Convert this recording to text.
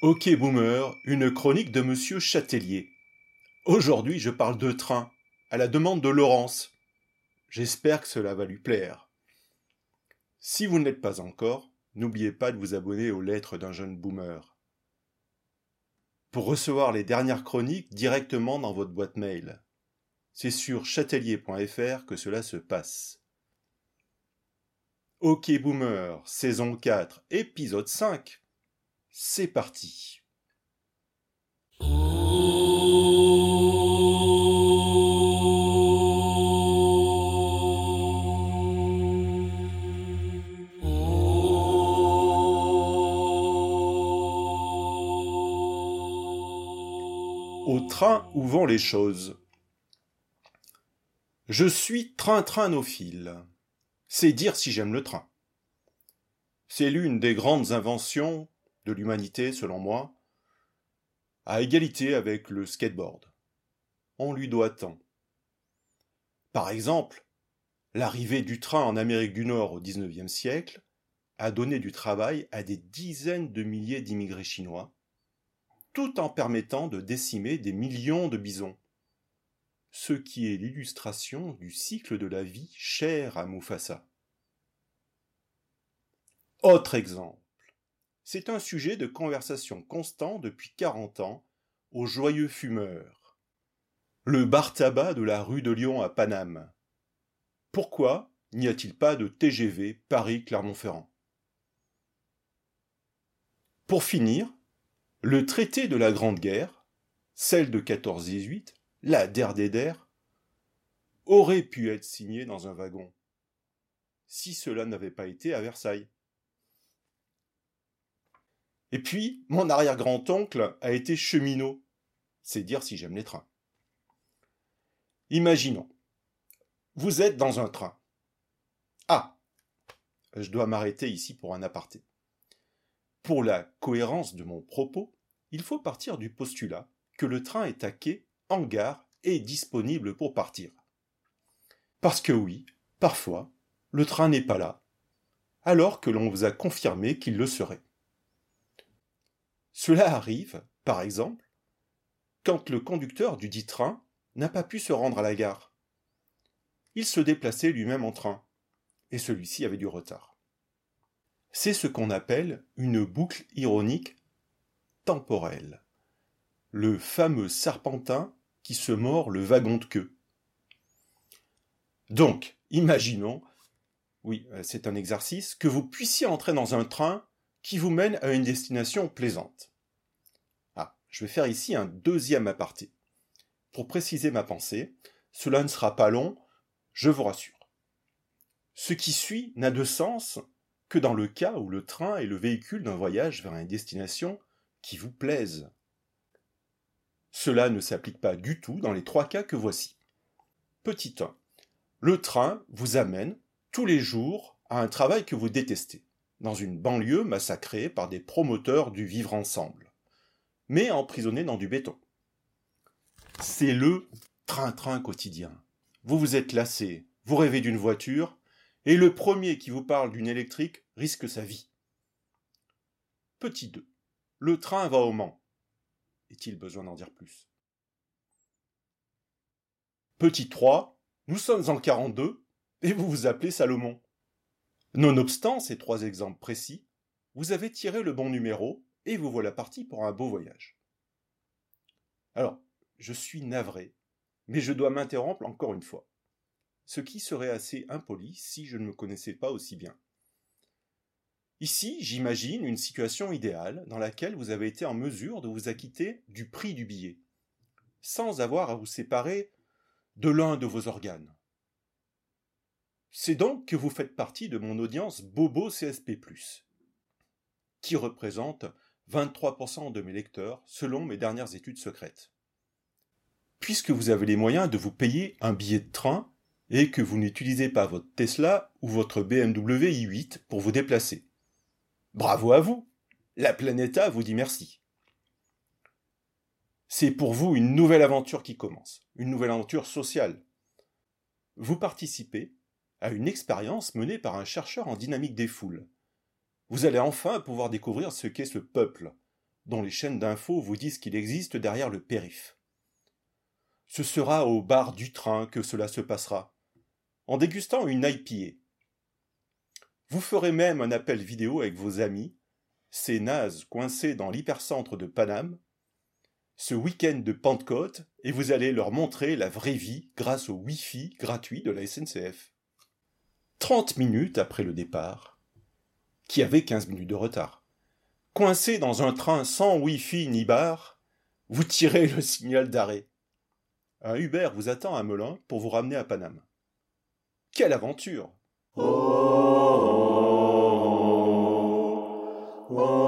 Ok Boomer, une chronique de Monsieur Châtelier. Aujourd'hui, je parle de train, à la demande de Laurence. J'espère que cela va lui plaire. Si vous ne l'êtes pas encore, n'oubliez pas de vous abonner aux lettres d'un jeune boomer. Pour recevoir les dernières chroniques directement dans votre boîte mail. C'est sur châtelier.fr que cela se passe. Ok Boomer, saison 4, épisode 5. C'est parti. Au train où vont les choses. Je suis train-trainophile. C'est dire si j'aime le train. C'est l'une des grandes inventions de l'humanité, selon moi, à égalité avec le skateboard. On lui doit tant. Par exemple, l'arrivée du train en Amérique du Nord au XIXe siècle a donné du travail à des dizaines de milliers d'immigrés chinois, tout en permettant de décimer des millions de bisons, ce qui est l'illustration du cycle de la vie cher à Mufasa. Autre exemple. C'est un sujet de conversation constant depuis 40 ans aux joyeux fumeurs. Le bar tabac de la rue de Lyon à Paname. Pourquoi n'y a-t-il pas de TGV Paris-Clermont-Ferrand? Pour finir, le traité de la Grande Guerre, celle de 14-18, la der, aurait pu être signé dans un wagon, si cela n'avait pas été à Versailles. Et puis, mon arrière-grand-oncle a été cheminot. C'est dire si j'aime les trains. Imaginons. Vous êtes dans un train. Ah Je dois m'arrêter ici pour un aparté. Pour la cohérence de mon propos, il faut partir du postulat que le train est à quai, en gare et disponible pour partir. Parce que oui, parfois, le train n'est pas là, alors que l'on vous a confirmé qu'il le serait. Cela arrive, par exemple, quand le conducteur du dit train n'a pas pu se rendre à la gare. Il se déplaçait lui-même en train, et celui-ci avait du retard. C'est ce qu'on appelle une boucle ironique temporelle, le fameux serpentin qui se mord le wagon de queue. Donc, imaginons, oui, c'est un exercice, que vous puissiez entrer dans un train qui vous mène à une destination plaisante. Ah, je vais faire ici un deuxième aparté. Pour préciser ma pensée, cela ne sera pas long, je vous rassure. Ce qui suit n'a de sens que dans le cas où le train est le véhicule d'un voyage vers une destination qui vous plaise. Cela ne s'applique pas du tout dans les trois cas que voici. Petit 1. Le train vous amène tous les jours à un travail que vous détestez dans une banlieue massacrée par des promoteurs du vivre ensemble, mais emprisonnés dans du béton. C'est le train-train quotidien. Vous vous êtes lassé, vous rêvez d'une voiture, et le premier qui vous parle d'une électrique risque sa vie. Petit 2. Le train va au Mans. Est-il besoin d'en dire plus? Petit 3. Nous sommes en 42 et vous vous appelez Salomon. Nonobstant ces trois exemples précis, vous avez tiré le bon numéro et vous voilà parti pour un beau voyage. Alors, je suis navré, mais je dois m'interrompre encore une fois, ce qui serait assez impoli si je ne me connaissais pas aussi bien. Ici, j'imagine une situation idéale dans laquelle vous avez été en mesure de vous acquitter du prix du billet, sans avoir à vous séparer de l'un de vos organes. C'est donc que vous faites partie de mon audience Bobo CSP+, qui représente 23% de mes lecteurs selon mes dernières études secrètes. Puisque vous avez les moyens de vous payer un billet de train et que vous n'utilisez pas votre Tesla ou votre BMW i8 pour vous déplacer. Bravo à vous La Planeta vous dit merci. C'est pour vous une nouvelle aventure qui commence, une nouvelle aventure sociale. Vous participez à une expérience menée par un chercheur en dynamique des foules. Vous allez enfin pouvoir découvrir ce qu'est ce peuple, dont les chaînes d'infos vous disent qu'il existe derrière le périph'. Ce sera au bar du train que cela se passera, en dégustant une IPA. Vous ferez même un appel vidéo avec vos amis, ces nazes coincés dans l'hypercentre de Paname, ce week-end de Pentecôte, et vous allez leur montrer la vraie vie grâce au Wi-Fi gratuit de la SNCF. 30 minutes après le départ, qui avait 15 minutes de retard, coincé dans un train sans Wi-Fi ni bar, vous tirez le signal d'arrêt. Un Uber vous attend à Melun pour vous ramener à Paname. Quelle aventure oh, oh, oh,